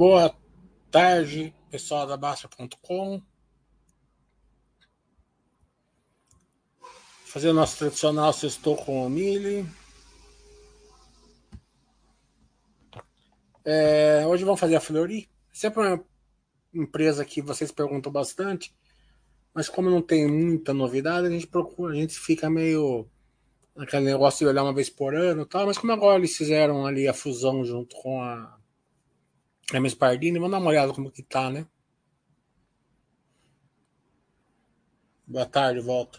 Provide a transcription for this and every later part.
Boa tarde, pessoal da Baixa.com. Fazer o nosso tradicional sextou com o Mili. É, hoje vamos fazer a Flori. Sempre uma empresa que vocês perguntam bastante, mas como não tem muita novidade, a gente procura, a gente fica meio aquele negócio de olhar uma vez por ano, tal. Mas como agora eles fizeram ali a fusão junto com a MS Pardini, vamos dar uma olhada como que tá, né? Boa tarde, volta.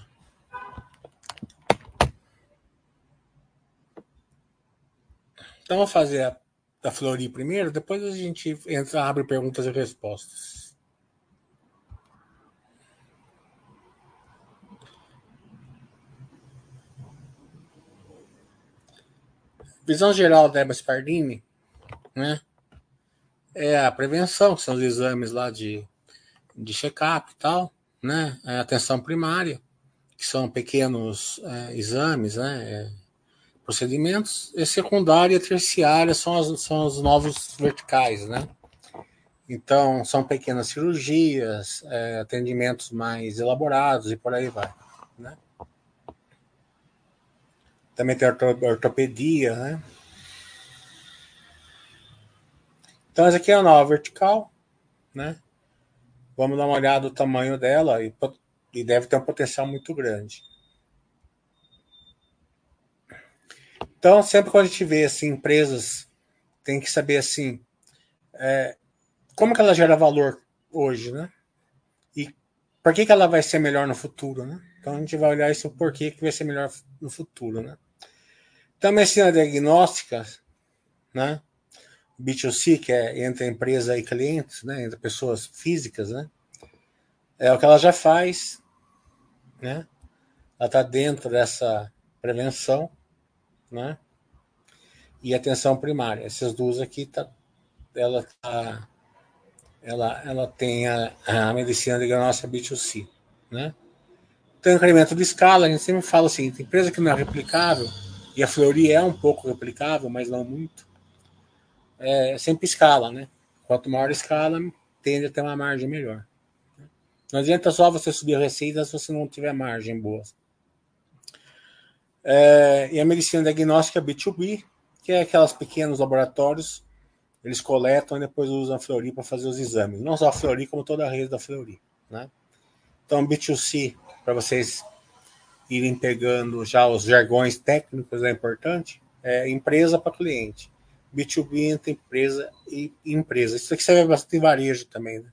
Então vou fazer a da Flori primeiro, depois a gente entra, abre perguntas e respostas. Visão geral da Eba Spardini, né? É a prevenção, que são os exames lá de, de check-up e tal, né? É a atenção primária, que são pequenos é, exames, né? É, procedimentos, e secundária e terciária são, as, são os novos verticais, né? Então, são pequenas cirurgias, é, atendimentos mais elaborados e por aí vai, né? Também tem ortopedia, né? Então, essa aqui é a nova vertical, né? Vamos dar uma olhada no tamanho dela e, e deve ter um potencial muito grande. Então, sempre quando a gente vê assim, empresas, tem que saber assim, é, como que ela gera valor hoje, né? E por que, que ela vai ser melhor no futuro, né? Então a gente vai olhar isso porquê que vai ser melhor no futuro, né? Então, a medicina diagnóstica, né? B2C, que é entre empresa e clientes, né? Entre pessoas físicas, né? É o que ela já faz, né? Ela está dentro dessa prevenção né? E atenção primária. Essas duas aqui tá, ela tá, ela, ela tem a, a medicina de nossa B2C, né? Então, incremento de escala, a gente sempre fala assim, tem empresa que não é replicável, e a Fleury é um pouco replicável, mas não muito. É sempre escala, né? Quanto maior a escala, tende a ter uma margem melhor. Não adianta só você subir receitas se você não tiver margem boa. É, e a medicina diagnóstica B2B, que é aquelas pequenos laboratórios, eles coletam e depois usam a Fleury para fazer os exames. Não só a Fleury, como toda a rede da Fleury. Né? Então, B2C, para vocês irem pegando já os jargões técnicos, é importante, é empresa para cliente. B2B entre empresa e empresa. Isso aqui serve bastante em varejo também. Né?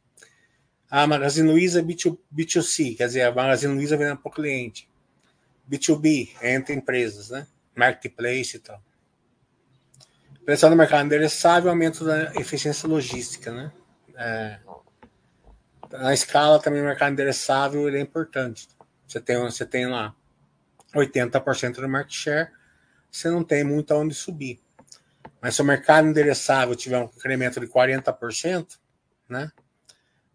A Magazine Luiza é B2, B2C, quer dizer, a Magazine Luiza vende para o cliente. B2B, entre empresas, né? Marketplace e tal. Pressão do mercado endereçável, aumento da eficiência logística, né? É, na escala também o mercado endereçável ele é importante. Você tem, você tem lá 80% do market share, você não tem muito aonde subir. Mas se o mercado endereçável tiver um incremento de 40%, né?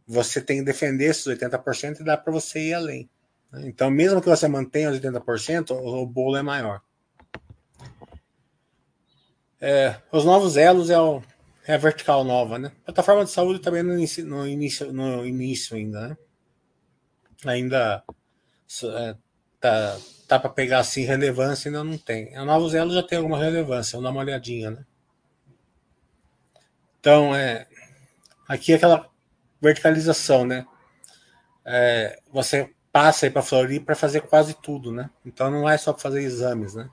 Você tem que defender esses 80% e dá para você ir além. Então, mesmo que você mantenha os 80%, o bolo é maior. É, os novos elos é, o, é, a vertical nova, né? Plataforma de saúde também no início, no início, no início ainda, né? Ainda é, tá, tá para pegar assim relevância, ainda não tem. A novos elos já tem alguma relevância, vamos dar uma olhadinha, né? Então, é, aqui é aquela verticalização, né? É, você passa aí para Flori para fazer quase tudo, né? Então não é só para fazer exames, né?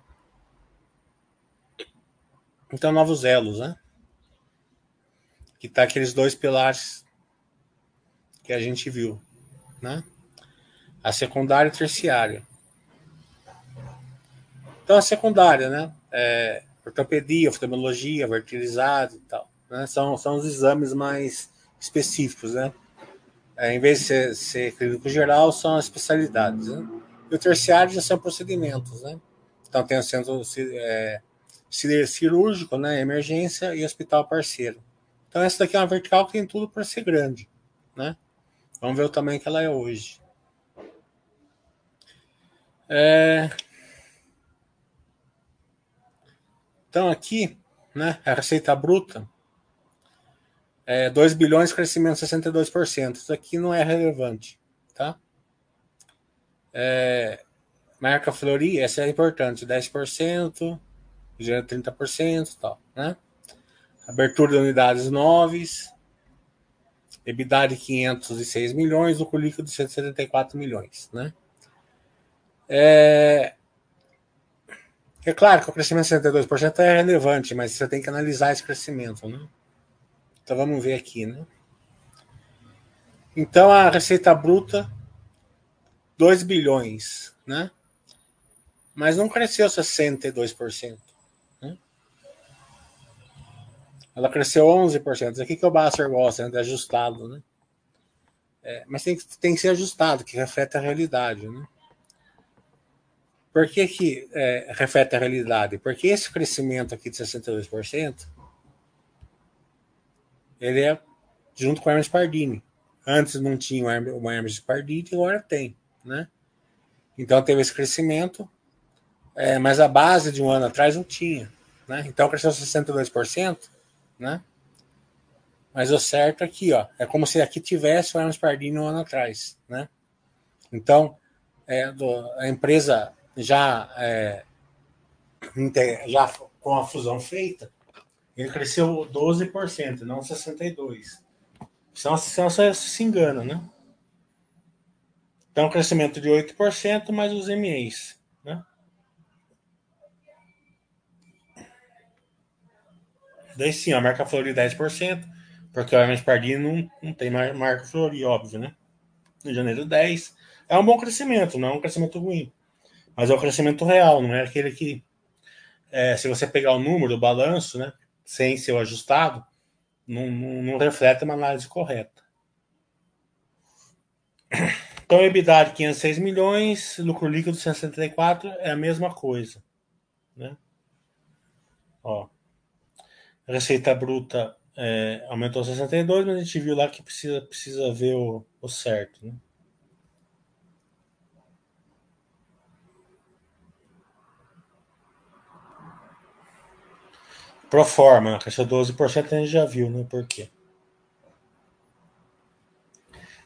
Então novos elos, né? Que tá aqueles dois pilares que a gente viu, né? A secundária e a terciária. Então a secundária, né? É, ortopedia, oftalmologia, vertilizado e tal. Né? São, são os exames mais específicos, né? é, em vez de ser, ser, clínico geral, são especialidades. Né? E o terciário já são procedimentos. Né? Então, tem o centro é, cirúrgico, né, emergência e hospital parceiro. Então, essa daqui é uma vertical que tem tudo para ser grande. Né? Vamos ver o tamanho que ela é hoje. É... Então, aqui, né, a receita bruta É, 2 bilhões, crescimento 62%. Isso aqui não é relevante. Tá? É, marca Flori, essa é importante, 10%, gera 30% tal, né? Abertura de unidades novas, EBITDA de 506 milhões, lucro líquido de 174 milhões, né? É, é claro que o crescimento de 62% é relevante, mas você tem que analisar esse crescimento, né? Então vamos ver aqui, né? Então a receita bruta 2 bilhões, né? Mas não cresceu 62%. Né? Ela cresceu 11%. Isso aqui que o Basser gosta, né? Ajustado, né? É, mas tem, tem que ser ajustado, que reflete a realidade, né? Por que, que é, reflete a realidade? Porque esse crescimento aqui de 62%, ele é junto com o Hermes Pardini. Antes não tinha o Hermes Pardini, agora tem, né? Então teve esse crescimento, é, mas a base de um ano atrás não tinha, né? Então cresceu 62%, né? Mas o certo aqui, ó, é como se aqui tivesse o Hermes Pardini um ano atrás, né? Então, é, do, a empresa já, é, já com a fusão feita, ele cresceu 12%, não 62%. Senão, senão você se engana, né? Então, crescimento de 8%, mais os MEs. Né? Daí sim, a marca Flori 10%, porque o Hermes Pardini não, não tem marca Flori, óbvio, né? Em janeiro 10%. É um bom crescimento, não é um crescimento ruim. Mas é o crescimento real, não é aquele que. É, se você pegar o número, o balanço, né, sem ser ajustado, não, não, não reflete uma análise correta. Então, EBITDA de 506 milhões, lucro líquido de 174 é a mesma coisa. Né? Ó, receita bruta é, aumentou 62, mas a gente viu lá que precisa, precisa ver o, o certo. Né? Pro forma, cresceu 12%, a gente já viu, né? Por quê?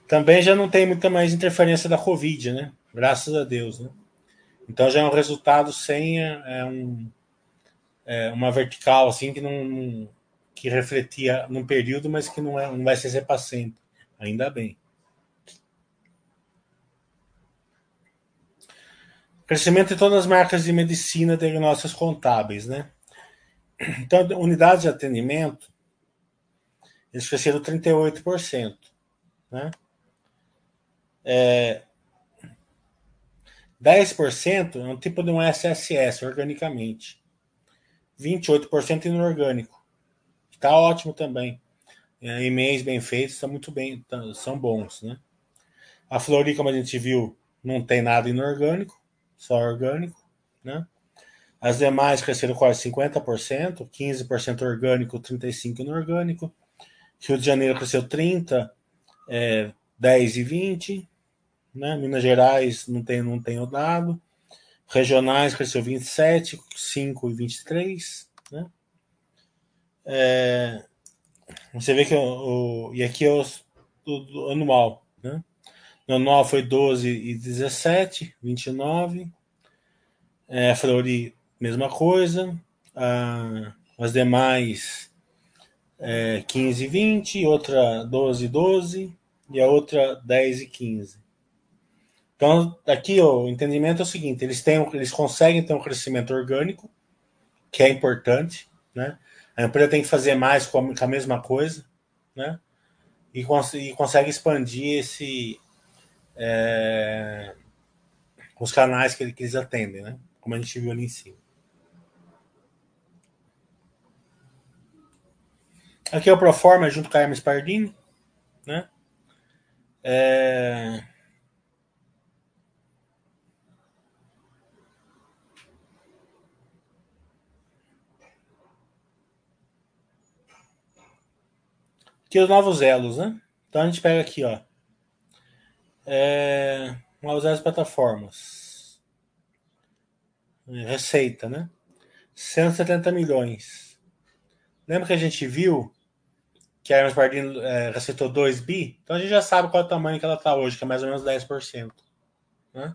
Também já não tem muita mais interferência da Covid, né? Graças a Deus, né? Então já é um resultado sem é um, é uma vertical assim que não que refletia num período, mas que não, é, não vai ser para sempre. Ainda bem. Crescimento em todas as marcas de medicina diagnósticos contábeis, né? Então, unidades de atendimento, eles cresceram 38%. Né? É, 10% é um tipo de um SSS, organicamente. 28% inorgânico. Está ótimo também. É, e-mails bem feitos são muito bem, tá, são bons. Né? A Flori, como a gente viu, não tem nada inorgânico, só orgânico. Né? As demais cresceram quase 50%, 15% orgânico, 35% inorgânico. Rio de Janeiro cresceu 30%, é, 10% e 20%. Né? Minas Gerais não tem, não tem o dado. Regionais cresceu 27%, 5% e 23%. Né? É, você vê que o, e aqui é o, o, o anual. Né? O anual foi 12 e 17, 29. É, Flori mesma coisa. Ah, as demais é, 15 e 20, outra 12 e 12 e a outra 10 e 15. Então, aqui ó, o entendimento é o seguinte: eles, têm, eles conseguem ter um crescimento orgânico, que é importante, né? A empresa tem que fazer mais com a, com a mesma coisa, né? E, cons e consegue expandir esse é, os canais que, que eles atendem, né? Como a gente viu ali em cima. Aqui é o Proforma junto com a Hermes Pardini, né? É... Aqui os novos elos, né? Então a gente pega aqui, ó. É... Novos elos plataformas. Receita, né? 170 milhões. Lembra que a gente viu que a Hermes Pardini é, receitou 2 bi, então a gente já sabe qual é o tamanho que ela está hoje, que é mais ou menos 10%. Né?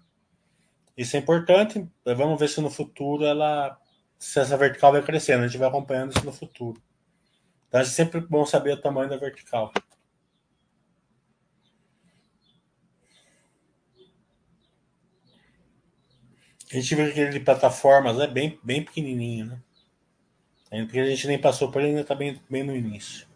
Isso é importante. Vamos ver se no futuro ela. Se essa vertical vai crescendo. A gente vai acompanhando isso no futuro. Então é sempre bom saber o tamanho da vertical. A gente viu que ele de plataformas é bem, bem pequenininho, né? Porque a gente nem passou por ele, ainda está bem, bem no início.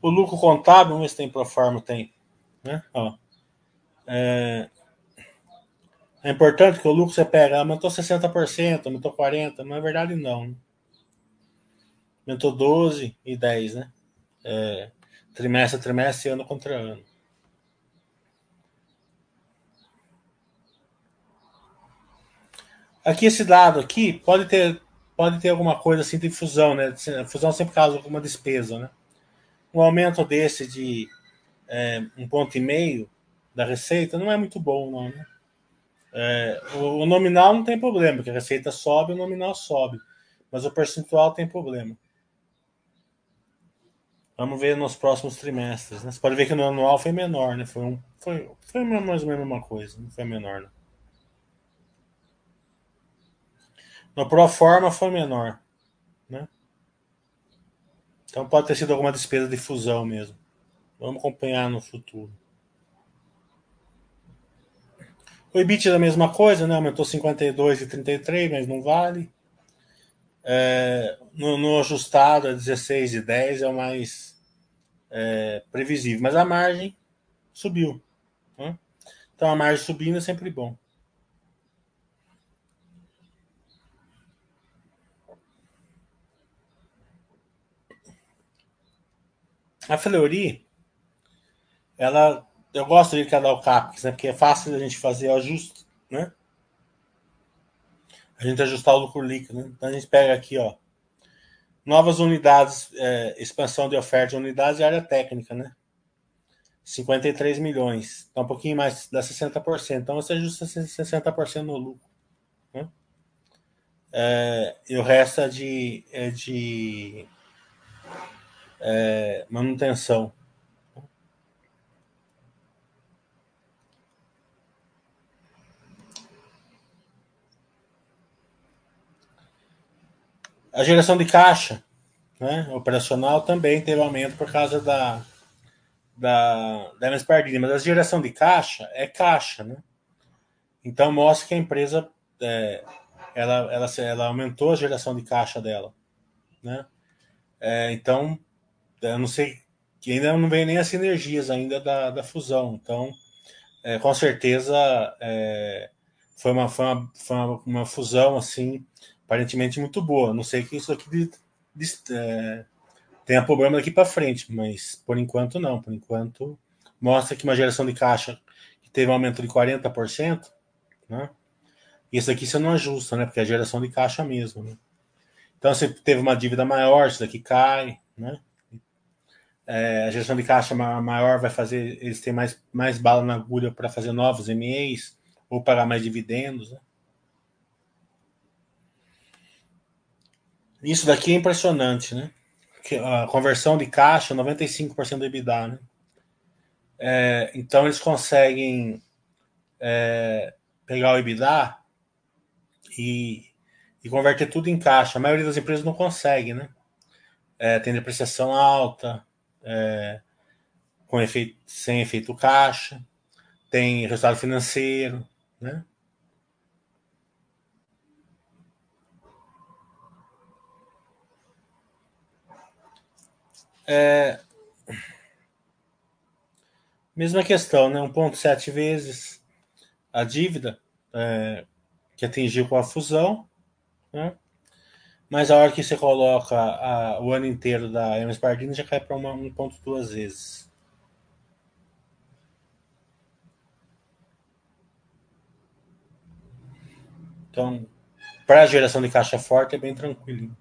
O lucro contábil, vamos ver se tem proforma, tem. Né? Ó. É, é importante que o lucro você pega, aumentou 60%, aumentou 40%, não é verdade não. Né? Aumentou 12 e 10, né? É, trimestre a trimestre, ano contra ano. Aqui esse dado aqui pode ter pode ter alguma coisa assim de fusão, né? Fusão sempre causa alguma despesa, né? Um aumento desse de é, um ponto e meio da receita não é muito bom, não. Né? É, o, o, nominal não tem problema, porque a receita sobe, o nominal sobe, mas o percentual tem problema. Vamos ver nos próximos trimestres. Né? Você pode ver que no anual foi menor, né? Foi, um, foi, foi mais ou menos uma coisa, não foi menor. Né? No pro forma foi menor, né? Então pode ter sido alguma despesa de fusão mesmo. Vamos acompanhar no futuro. O EBIT é a mesma coisa, né? Aumentou 52 e 33, mas não vale. É, no, no, ajustado, é 16 e 10 é o mais é, previsível. Mas a margem subiu. Né? Então a margem subindo é sempre bom. A Fleury ela eu gosto de cada o CAPEX, né? Porque é fácil a gente fazer o ajuste, né? A gente ajustar o lucro líquido, né? Então a gente pega aqui, ó, novas unidades, é, expansão de oferta de unidades e área técnica, né? 53 milhões. Então um pouquinho mais, dá 60%. Então você ajusta 60% no lucro. Né? É, e o resto é de, é de é, manutenção. A geração de caixa né, operacional também teve aumento por causa da, da, da MS Pardini, mas a geração de caixa é caixa, né? Então mostra que a empresa é, ela, ela, ela aumentou a geração de caixa dela, né? É, então, eu não sei, que ainda não vem nem as sinergias ainda da, da fusão, então, é, com certeza é, foi, uma, foi, uma, foi uma, uma fusão assim aparentemente muito boa. Não sei que isso aqui de, de, é, tenha problema daqui para frente, mas por enquanto não. Por enquanto mostra que uma geração de caixa que teve um aumento de 40%, né? Isso aqui você não ajusta, né? Porque é geração de caixa mesmo, né? Então você teve uma dívida maior, isso daqui cai, né? É, a geração de caixa maior vai fazer eles têm mais, mais bala na agulha para fazer novos MEs ou pagar mais dividendos, né? Isso daqui é impressionante, né? A conversão de caixa, 95% do EBITDA, né? É, então eles conseguem é, pegar o EBITDA e, e, converter tudo em caixa. A maioria das empresas não consegue, né? É, tem depreciação alta, é, com efeito, sem efeito caixa, tem resultado financeiro, né? É... Mesma questão, né? 1,7 vezes a dívida é, que atingiu com a fusão, né? Mas a hora que você coloca a, o ano inteiro da Hermes Pardini já cai para 1,2 vezes. Então, para a geração de caixa forte é bem tranquilo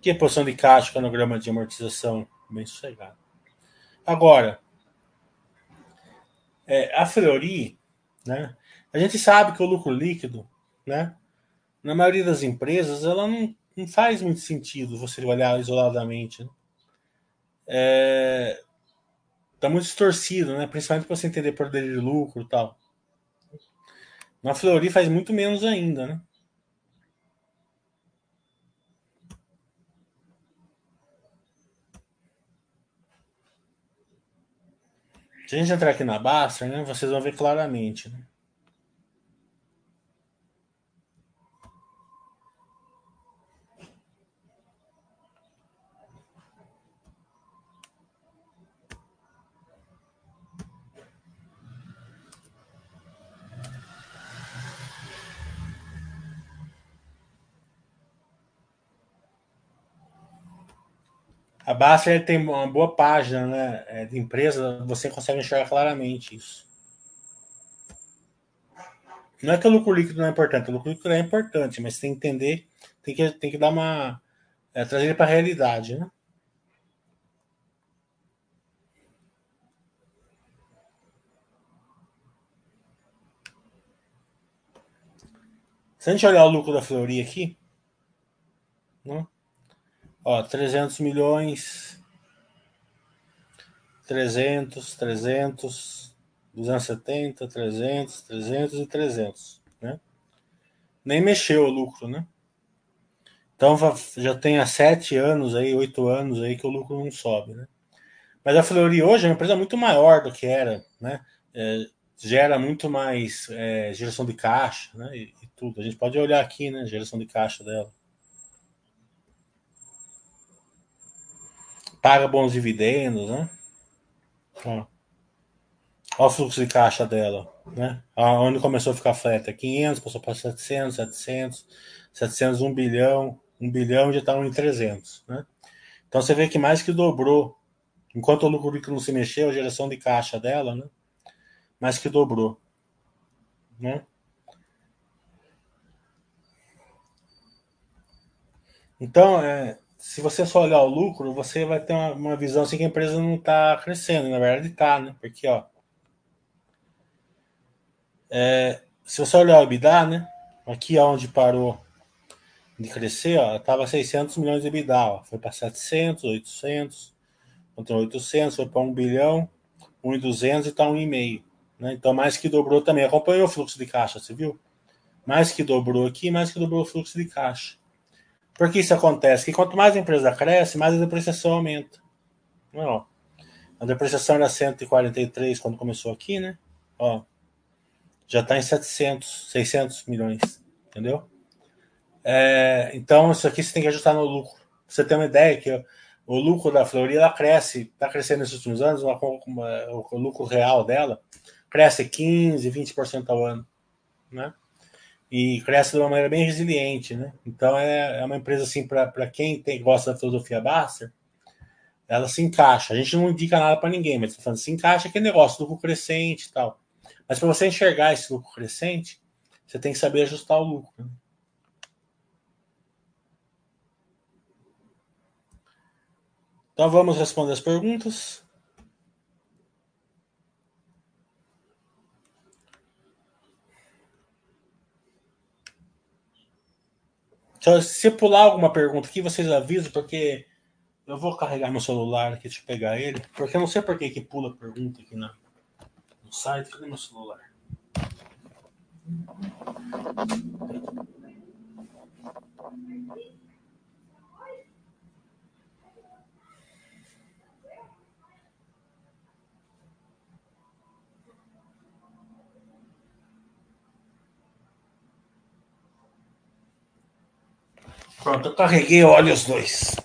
que posição de caixa, cronograma de amortização, bem sossegado. Agora, é, a Fleury, né? A gente sabe que o lucro líquido, né? Na maioria das empresas, ela não, não faz muito sentido você olhar isoladamente. Né? É, tá muito distorcido, né? Principalmente para você entender poder de lucro e tal. Na Fleury faz muito menos ainda, né? Se a gente entrar aqui na Baster, né, vocês vão ver claramente. Né? A Baster tem uma boa página né, é, de empresa, você consegue enxergar claramente isso. Não é que o lucro líquido não é importante, o lucro líquido é importante, mas tem que entender, tem que, tem que dar uma. É, trazer para a realidade, né? Se a gente olhar o lucro da Fleury aqui, né? Ó, 300 milhões. 300, 300, 270, 300, 300 e 300, né? Nem mexeu o lucro, né? Então já tem há sete anos aí, oito anos aí que o lucro não sobe, né? Mas a Fleury hoje é uma empresa muito maior do que era, né? É, gera muito mais é, geração de caixa, né? E, e, tudo. A gente pode olhar aqui, né? Geração de caixa dela. Paga bons dividendos, né? Olha o fluxo de caixa dela, né? Onde começou a ficar flat, 500, passou para 700, 700, 700, 1 bilhão, 1 bilhão já está em 300, né? Então você vê que mais que dobrou, enquanto o lucro líquido não se mexeu, a geração de caixa dela, né? Mais que dobrou, né? Então, é, se você só olhar o lucro, você vai ter uma, uma visão assim que a empresa não está crescendo. Na verdade, está, né? Porque, ó. É, se você olhar o EBITDA, né? Aqui é onde parou de crescer, ó, estava 600 milhões de EBITDA, ó, foi para 700, 800, contra 800, foi para 1 bilhão, 1,200 e está 1,5. Né? Então, mais que dobrou também. Acompanhou o fluxo de caixa, você viu? Mais que dobrou aqui, mais que dobrou o fluxo de caixa. Por que isso acontece? Que quanto mais a empresa cresce, mais a depreciação aumenta. Não, a depreciação era 143 quando começou aqui, né? Ó, já está em 700, 600 milhões, entendeu? É, então, isso aqui você tem que ajustar no lucro. Você ter uma ideia que o lucro da Fleury, ela cresce, está crescendo nesses últimos anos, uma, uma, o lucro real dela cresce 15, 20% ao ano, né? E cresce de uma maneira bem resiliente, né? Então é, é uma empresa assim para quem tem, gosta da filosofia Baster, ela se encaixa. A gente não indica nada para ninguém, mas falando, se encaixa que negócio lucro crescente e tal. Mas para você enxergar esse lucro crescente, você tem que saber ajustar o lucro. Né? Então vamos responder as perguntas. Então, se pular alguma pergunta aqui, vocês avisam, porque eu vou carregar meu celular aqui, deixa eu pegar ele, porque eu não sei por que, que pula pergunta aqui na, no site. Cadê meu celular? Pronto, eu carreguei, olha os dois.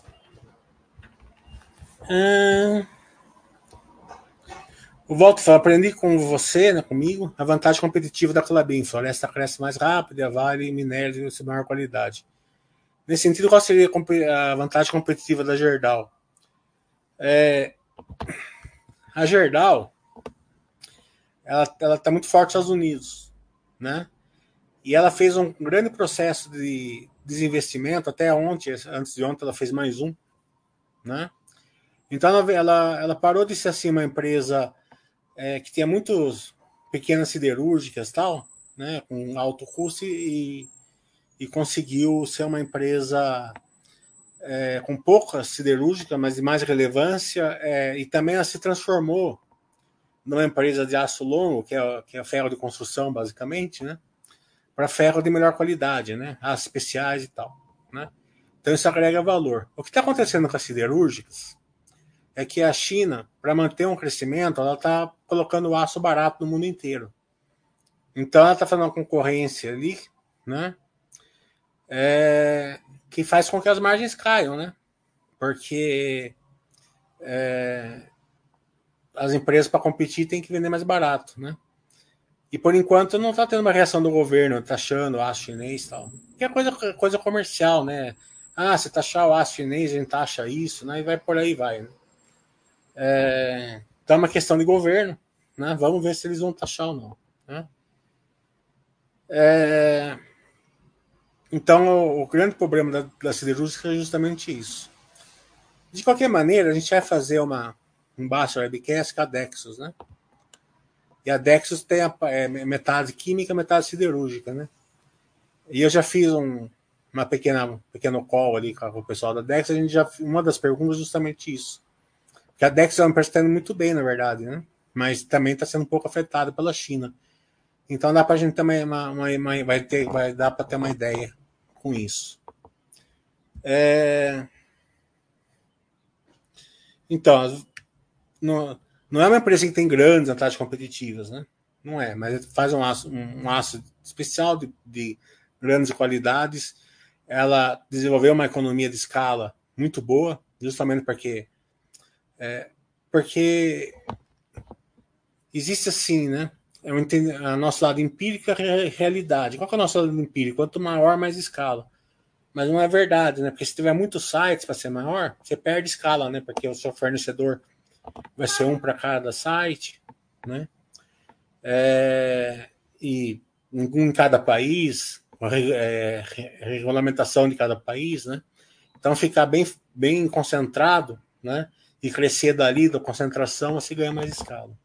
Ah, o Walter aprendi com você, né, comigo, a vantagem competitiva da Clabin. Floresta cresce mais rápido e a Vale minério de maior qualidade. Nesse sentido, qual seria a vantagem competitiva da Gerdau? É, a Gerdau, ela está muito forte nos Estados Unidos, né? E ela fez um grande processo de desinvestimento, até ontem, antes de ontem, ela fez mais um, né? Então ela, ela, ela parou de ser assim uma empresa é, que tinha muitos pequenas siderúrgicas tal, né, com alto custo e, e conseguiu ser uma empresa é, com pouca siderúrgica, mas de mais relevância, é, e também ela se transformou numa empresa de aço longo, que é, que é ferro de construção, basicamente, né? Para ferro de melhor qualidade, né? Aços especiais e tal, né? Então isso agrega valor. O que está acontecendo com as siderúrgicas é que a China, para manter um crescimento, ela está colocando aço barato no mundo inteiro. Então ela está fazendo uma concorrência ali, né? É, que faz com que as margens caiam, né? Porque é, as empresas para competir têm que vender mais barato, né? E por enquanto não está tendo uma reação do governo taxando o aço chinês e tal. Que é coisa, coisa comercial, né? Ah, se taxar o aço chinês, a gente taxa isso, né? E vai por aí, vai. Né? É, então é uma questão de governo, né? Vamos ver se eles vão taxar ou não. Né? É, então, o, o, grande problema da, da siderúrgica é justamente isso. De qualquer maneira, a gente vai fazer uma, um baixo webcast com a Dexus, né? E a Dexus tem a, é, metade química, metade siderúrgica, né? E eu já fiz um, uma pequena pequeno call ali com o pessoal da Dexus, a gente já uma das perguntas é justamente isso. Que a Dexus é uma empresa está muito bem, na verdade, né? Mas também está sendo um pouco afetada pela China. Então dá para a gente também uma, uma, uma, vai ter vai dar para ter uma ideia com isso. É... Então, não, não é uma empresa que tem grandes vantagens competitivas, né? Não é, mas faz um aço, um, um aço especial de, de grandes qualidades. Ela desenvolveu uma economia de escala muito boa, justamente porque é, porque existe assim, né? É um, a nosso lado empírico é realidade. Qual que é o nosso lado empírico? Quanto maior, mais escala. Mas não é verdade, né? Porque se tiver muitos sites para ser maior, você perde escala, né? Porque o seu fornecedor vai ser um para cada site, né? É, e em, cada país, é, regulamentação de cada país, né? Então ficar bem, bem concentrado, né? E crescer dali da concentração, você ganha mais escala.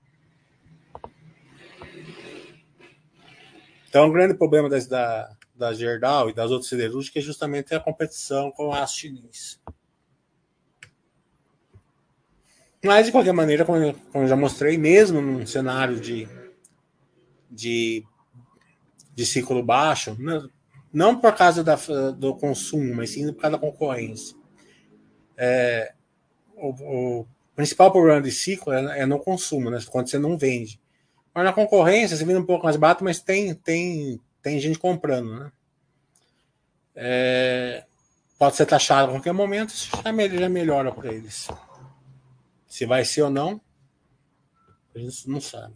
Então, o grande problema das, da, da Gerdau e das outras siderúrgicas é justamente a competição com as chinês. Mas, de qualquer maneira, como eu, como eu já mostrei, mesmo num cenário de, de, de ciclo baixo, não, não por causa da, do consumo, mas sim por causa da concorrência. É, o, o, principal problema de ciclo é, é, no consumo, né? quando você não vende. Mas na concorrência, você vende um pouco mais barato, mas tem, tem, tem gente comprando. Né? É, pode ser taxado a qualquer momento, isso já, melhora para eles. Se vai ser ou não, a gente não sabe.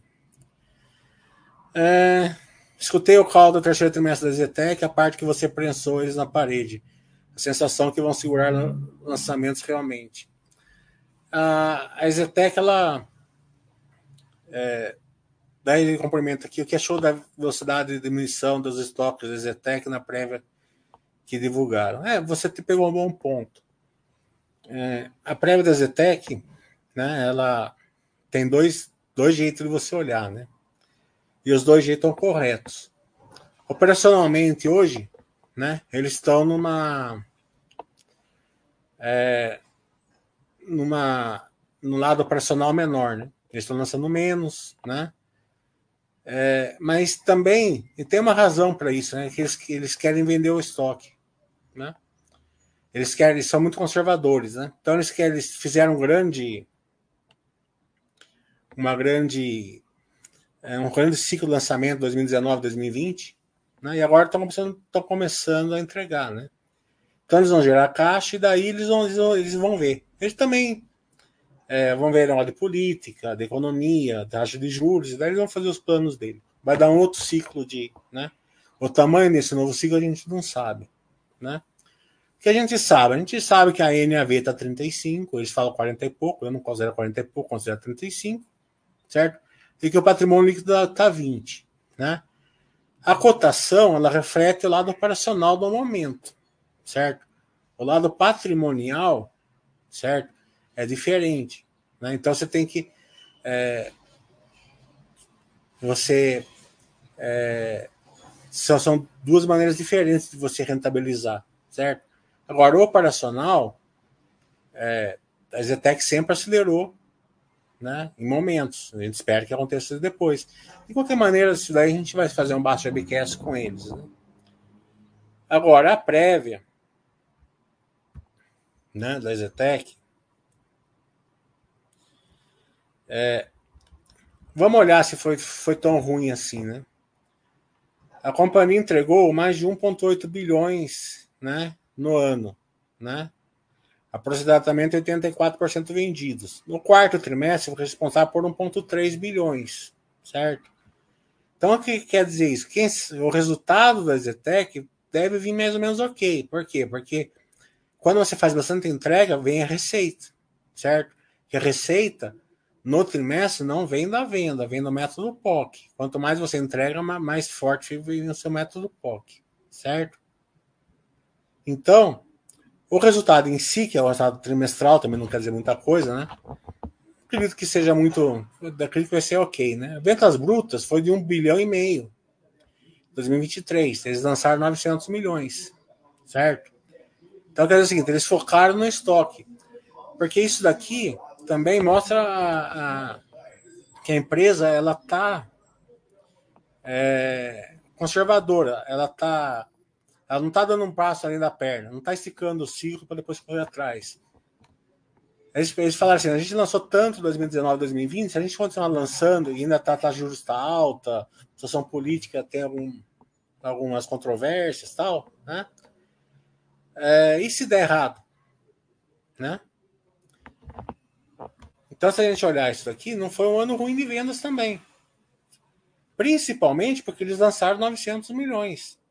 É, escutei o call do terceiro trimestre da Zetec, a parte que você prensou eles na parede. A sensação que vão segurar lançamentos realmente. A, Zetec, ela. É, daí ele complementa aqui o que achou da velocidade de diminuição dos estoques da Zetec na prévia que divulgaram. É, você te pegou um bom ponto. É, a prévia da Zetec né, ela tem dois, dois jeitos de você olhar, né? E os dois jeitos estão corretos. Operacionalmente, hoje, né, eles estão numa. É, numa no lado operacional menor, né? Eles estão lançando menos, né? É, mas também e tem uma razão para isso, né? Que eles, que eles querem vender o estoque, né? Eles querem, eles são muito conservadores, né? Então eles querem, eles fizeram um grande uma grande é, um grande ciclo de lançamento 2019 2020 né? e agora estão começando, estão começando a entregar né? então eles vão gerar caixa e daí eles vão, eles vão, eles vão ver eles também é, vão ver a de política, de economia, taxa de juros, e daí eles vão fazer os planos dele. Vai dar um outro ciclo de. Né? O tamanho desse novo ciclo a gente não sabe. Né? Que a gente sabe? A gente sabe que a NAV está 35, eles falam 40 e pouco, eu não considero 40 e pouco, considero 35 certo? E que o patrimônio líquido está 20, né? A cotação, ela reflete o lado operacional do momento, certo? O lado patrimonial, certo? É diferente, né? Então você tem que é, você é, São, são duas maneiras diferentes de você rentabilizar, certo? Agora, o operacional, é, a Zetec sempre acelerou né, em momentos. A gente espera que aconteça depois. De qualquer maneira, isso daí a gente vai fazer um baixo webcast com eles. Né? Agora, a prévia né, da Zetec. É, vamos olhar se foi, foi tão ruim assim, né? A companhia entregou mais de 1,8 bilhões né, no ano, né? Aproximadamente 84% vendidos. No quarto trimestre, foi responsável por 1,3 bilhões, certo? Então, o que quer dizer isso? Quem, o resultado da Zetec deve vir mais ou menos ok. Por quê? Porque quando você faz bastante entrega, vem a receita, certo? Que a receita no trimestre não vem da venda, vem do método POC. Quanto mais você entrega, mais forte vem o seu método POC, certo? Então, o resultado em si, que é o resultado trimestral, também não quer dizer muita coisa, né? Acredito que seja muito. Acredito que vai ser ok, né? Ventas brutas foi de um bilhão e meio. 2023. Eles lançaram 900 milhões, certo? Então, quer dizer o seguinte: eles focaram no estoque. Porque isso daqui também mostra a, a, que a empresa ela está é, conservadora, ela está ela não está dando um passo além da perna, não está esticando o ciclo para depois correr atrás. Eles, falaram assim: a gente lançou tanto 2019, 2020, se a gente continuar lançando e ainda tá, tá juros está alta, situação política tem algum, algumas controvérsias tal, né? É, e se der errado? Né? Então, se a gente olhar isso aqui, não foi um ano ruim de vendas também. Principalmente porque eles lançaram 900 milhões.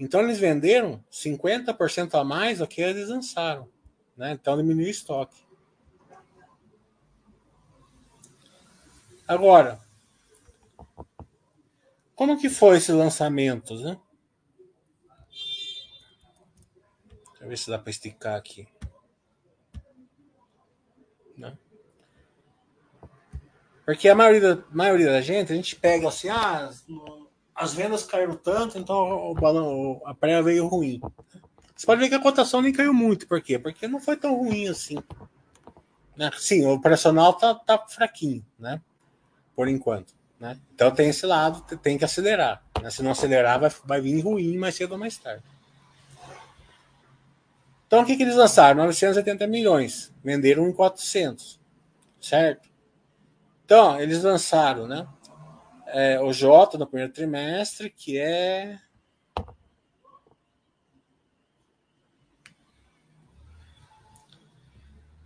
Então eles venderam 50% a mais do que eles lançaram. Né? Então diminuiu o estoque. Agora, como que foi esses lançamentos? Né? Deixa eu ver se dá para esticar aqui. Né? Porque a maioria, da, maioria da gente, a gente pega assim, ah, as vendas caíram tanto, então o balão, a pré veio ruim. Você pode ver que a cotação nem caiu muito. Por quê? Porque não foi tão ruim assim. Né? Sim, o operacional tá, tá fraquinho, né? Por enquanto. Né? Então tem esse lado, tem que acelerar. Né? Se não acelerar, vai, vai vir ruim mais cedo ou mais tarde. Então o que, que eles lançaram? 980 milhões. Venderam em 400. Certo? Então, eles lançaram, né? É, o J no primeiro trimestre, que é.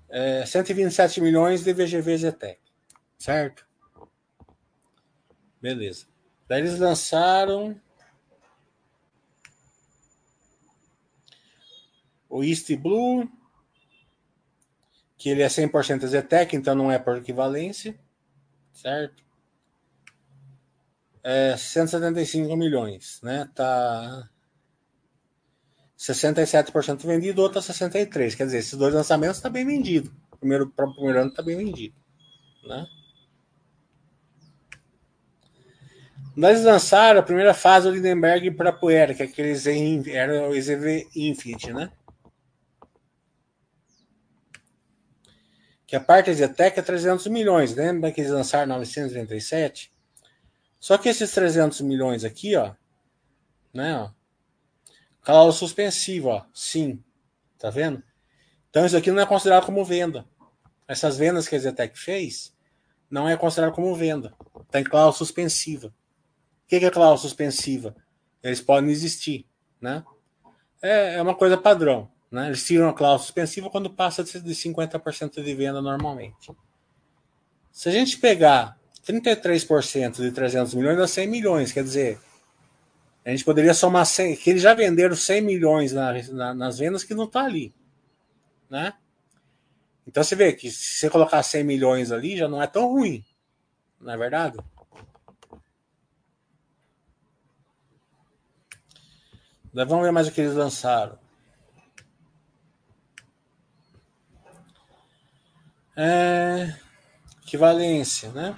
É, 127 milhões de VGV Zetec, certo? Beleza. Daí eles lançaram o East Blue, que ele é 100% Zetec, então não é por equivalência, certo? É 175 milhões, né? Tá 67% vendido, outro 63. Quer dizer, esses dois lançamentos está bem vendido. Primeiro para o primeiro ano está bem vendido, né? Nós lançaram a primeira fase do Lindenberg para Poeira, que é aqueles era o EZV Infinite, né? Que a parte da Zetec é 300 milhões. Lembra que eles lançaram 937? Só que esses 300 milhões aqui, ó, né, ó, cláusula suspensiva, ó, sim, tá vendo? Então isso aqui não é considerado como venda. Essas vendas que a Zetec fez não é considerado como venda. Está em cláusula suspensiva. O que é cláusula suspensiva? Eles podem existir, né? É, é uma coisa padrão, né? Eles tiram a cláusula suspensiva quando passa de 50% de venda normalmente. Se a gente pegar 33% de 300 milhões dá 100 milhões. Quer dizer, a gente poderia somar 100, que eles já venderam 100 milhões na, na, nas vendas que não está ali. Né? Então você vê que se você colocar 100 milhões ali já não é tão ruim. Não é verdade? Vamos ver mais o que eles lançaram. É, equivalência, né?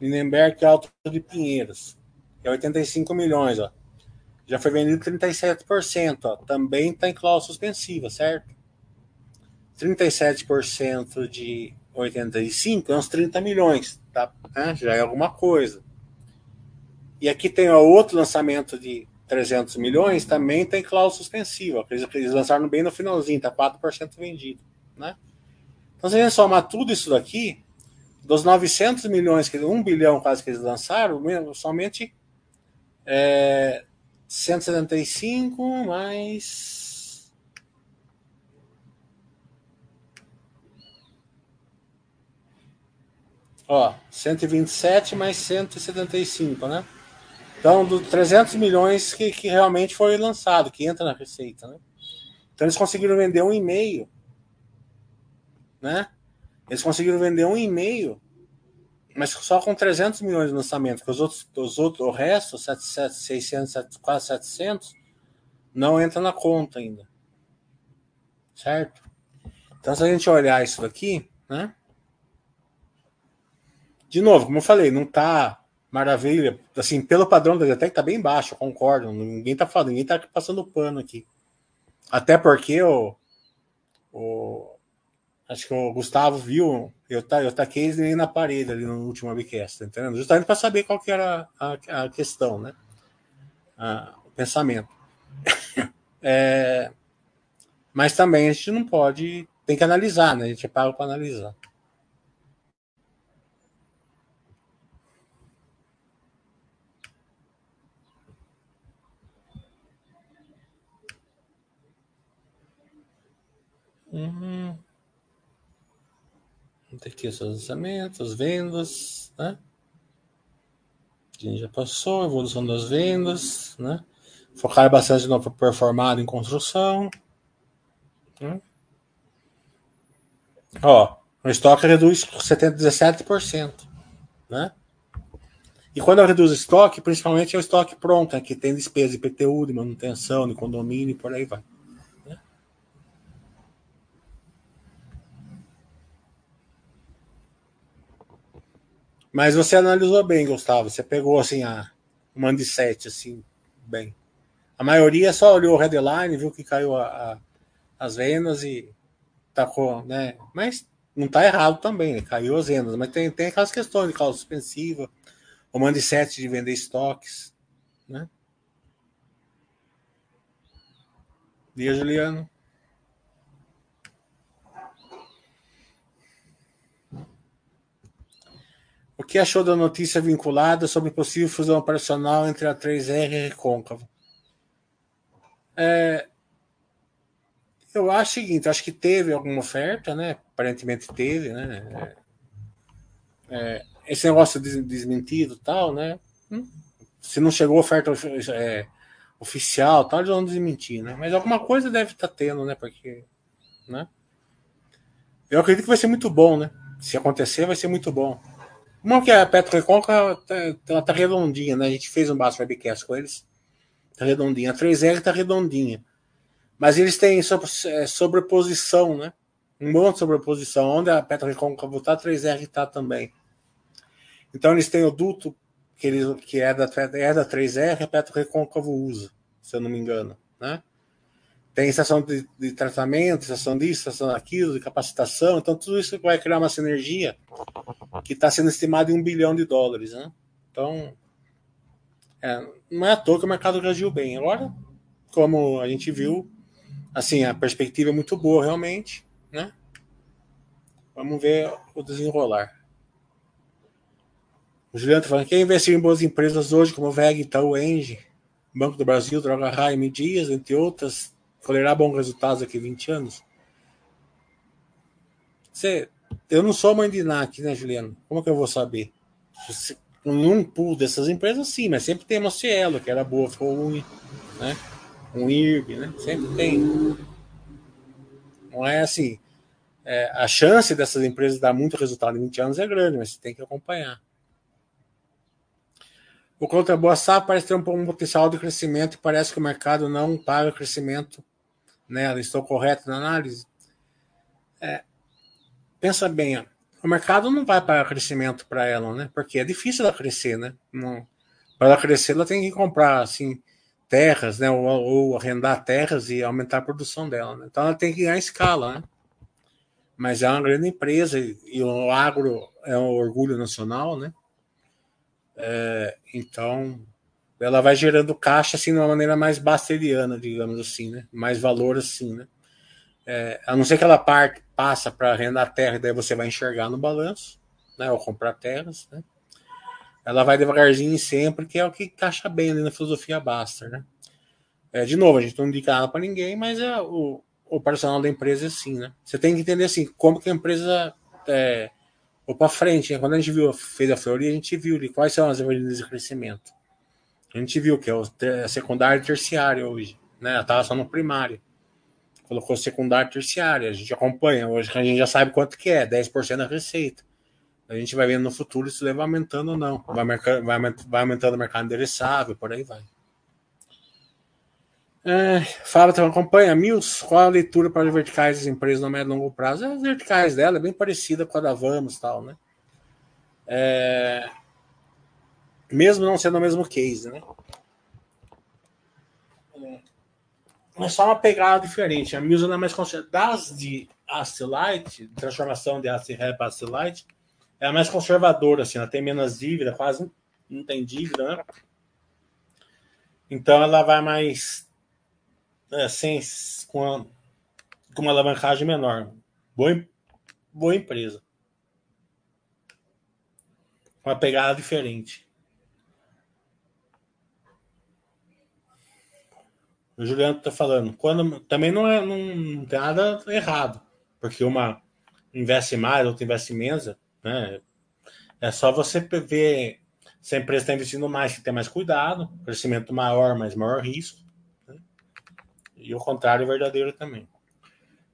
Lindenberg Alto de Pinheiros. é 85 milhões, ó. Já foi vendido 37%, ó. Também está em cláusula suspensiva, certo? 37% de 85 é uns 30 milhões, tá? É, já é alguma coisa. E aqui tem ó, outro lançamento de 300 milhões, também tem cláusula suspensiva. Eles, eles lançaram bem no finalzinho, tá 4% vendido, né? Então, se a gente somar tudo isso daqui, dos 900 milhões, que 1 bilhão quase que eles lançaram, somente é, 175 mais. Ó, 127 mais 175, né? Então, dos 300 milhões que, que realmente foi lançado, que entra na receita, né? Então, eles conseguiram vender um e-mail, né? Eles conseguiram vender um e-mail mas só com 300 milhões de lançamento, porque os outros, os outros, o resto, 700, 600, quase 700, não entra na conta ainda. Certo? Então, se a gente olhar isso daqui, né? De novo, como eu falei, não tá maravilha. Assim, pelo padrão da Zetec tá bem baixo, eu concordo. Ninguém tá falando, ninguém tá passando pano aqui. Até porque o, o Acho que o Gustavo viu, eu, tá, eu taquei ele na parede ali no último webcast, tá entendendo? Justamente para saber qual que era a, a questão, né? O pensamento. é, mas também a gente não pode, tem que analisar, né? A gente é pago para analisar. Uhum. Aqui os lançamentos, vendas, né? A gente já passou, evolução das vendas, né? Focar bastante no performado em construção. Né? Ó, o estoque reduz 70, 17%, né? E quando eu reduzo estoque, principalmente é o estoque pronto, né, que tem despesa de IPTU, de manutenção, de condomínio e por aí vai. Mas você analisou bem, Gustavo. Você pegou assim a uma de sete, assim, bem. A maioria só olhou o headline, viu que caiu a, a, as vendas e tacou, né? Mas não está errado também, né? caiu as vendas. Mas tem, tem aquelas questões de causa suspensiva, o mande sete de vender estoques, né? Dia, Juliano. O que achou da notícia vinculada sobre possível fusão operacional entre a 3R e a Recôncavo? É, eu acho o seguinte, acho que teve alguma oferta, né? Aparentemente teve, né? É, é, esse negócio desmentido tal, né? Hum, se não chegou oferta é, oficial, tal, eles vão desmentir, né? Mas alguma coisa deve estar tá tendo, né? Porque, né? Eu acredito que vai ser muito bom, né? Se acontecer, vai ser muito bom. Como que a Petroconca ela tá redondinha, né? A gente fez um baixo webcast com eles. Tá redondinha. A 3R tá redondinha. Mas eles têm é, sobreposição, né? Um monte de sobreposição. Onde a Petroconca tá, a 3R tá também. Então eles têm o duto que, eles, que é, da, é da 3R, a Petrorecôncavo usa, se eu não me engano, né? Tem estação de, de, tratamento, estação disso, estação daquilo, de capacitação. Então, tudo isso vai criar uma sinergia que está sendo estimada em um bilhão de dólares. Né? Então, é, não é à toa que o mercado reagiu bem. Agora, como a gente viu, assim, a perspectiva é muito boa, realmente. Né? Vamos ver o desenrolar. O Juliano está falando: quem investiu em boas empresas hoje, como VEG, Itaú, Engie, Banco do Brasil, Droga Raia, Dias, entre outras, colherá bons resultados daqui a 20 anos? Você, eu não sou mãe de NAC, né, Juliano? Como que eu vou saber? Num pool dessas empresas, sim, mas sempre tem uma Cielo, que era boa, ficou ruim, né? Um IRB, né? Sempre tem. Não é assim. É, a chance dessas empresas dar muito resultado em 20 anos é grande, mas você tem que acompanhar. O contra boa safra parece ter um, um potencial de crescimento e parece que o mercado não paga crescimento nela. Estou correto na análise? É, pensa bem, ó, o mercado não vai para crescimento para ela, né? Porque é difícil ela crescer, né? Para ela crescer, ela tem que comprar assim terras, né, ou, ou, arrendar terras e aumentar a produção dela. Né? Então ela tem que ganhar escala, né? Mas é uma grande empresa e, e o agro é um orgulho nacional, né? É, então ela vai gerando caixa assim de uma maneira mais basteriana, digamos assim, né? Mais valor assim, né? É, a não ser que ela parte, passa para arrendar terra e daí você vai enxergar no balanço, né? Ou comprar terras, né? ela vai devagarzinho sempre, que é o que encaixa bem ali na filosofia Baster, né? É, de novo, a gente não indica nada para ninguém, mas é o, personal da empresa é assim, né? Você tem que entender assim, como que a empresa é, ou para frente, né? Quando a gente viu, fez a Fleury, a gente viu ali quais são as avenidas de crescimento. A gente viu que é o é secundário e terciário hoje, né? Estava só no primário. Colocou secundário e terciário, a gente acompanha, hoje a gente já sabe quanto que é, 10% da receita. A gente vai vendo no futuro se vai aumentando ou não. Vai, vai, vai aumentando o mercado endereçável, por aí vai. É, fala, então, acompanha. Mills, qual a leitura para as verticais das empresas no médio e longo prazo? As verticais dela é bem parecida com a da Vamos tal, né? É, mesmo não sendo o mesmo case, né? É só uma pegada diferente. A Mills é mais considerada. Das de Acilite, transformação de Acilite para Acilite, é a mais conservadora, assim, ela tem menos dívida, quase não tem dívida, né? Então ela vai mais é, sem, com, a, com uma alavancagem menor. Boa, boa empresa. Uma pegada diferente. O Juliano está falando. Quando, também não, é, não, não tem nada errado, porque uma investe mais, outra investe menos né? É só você ver se a empresa está investindo mais, que tem mais cuidado, crescimento maior, mas maior risco. Né? E o contrário é verdadeiro também.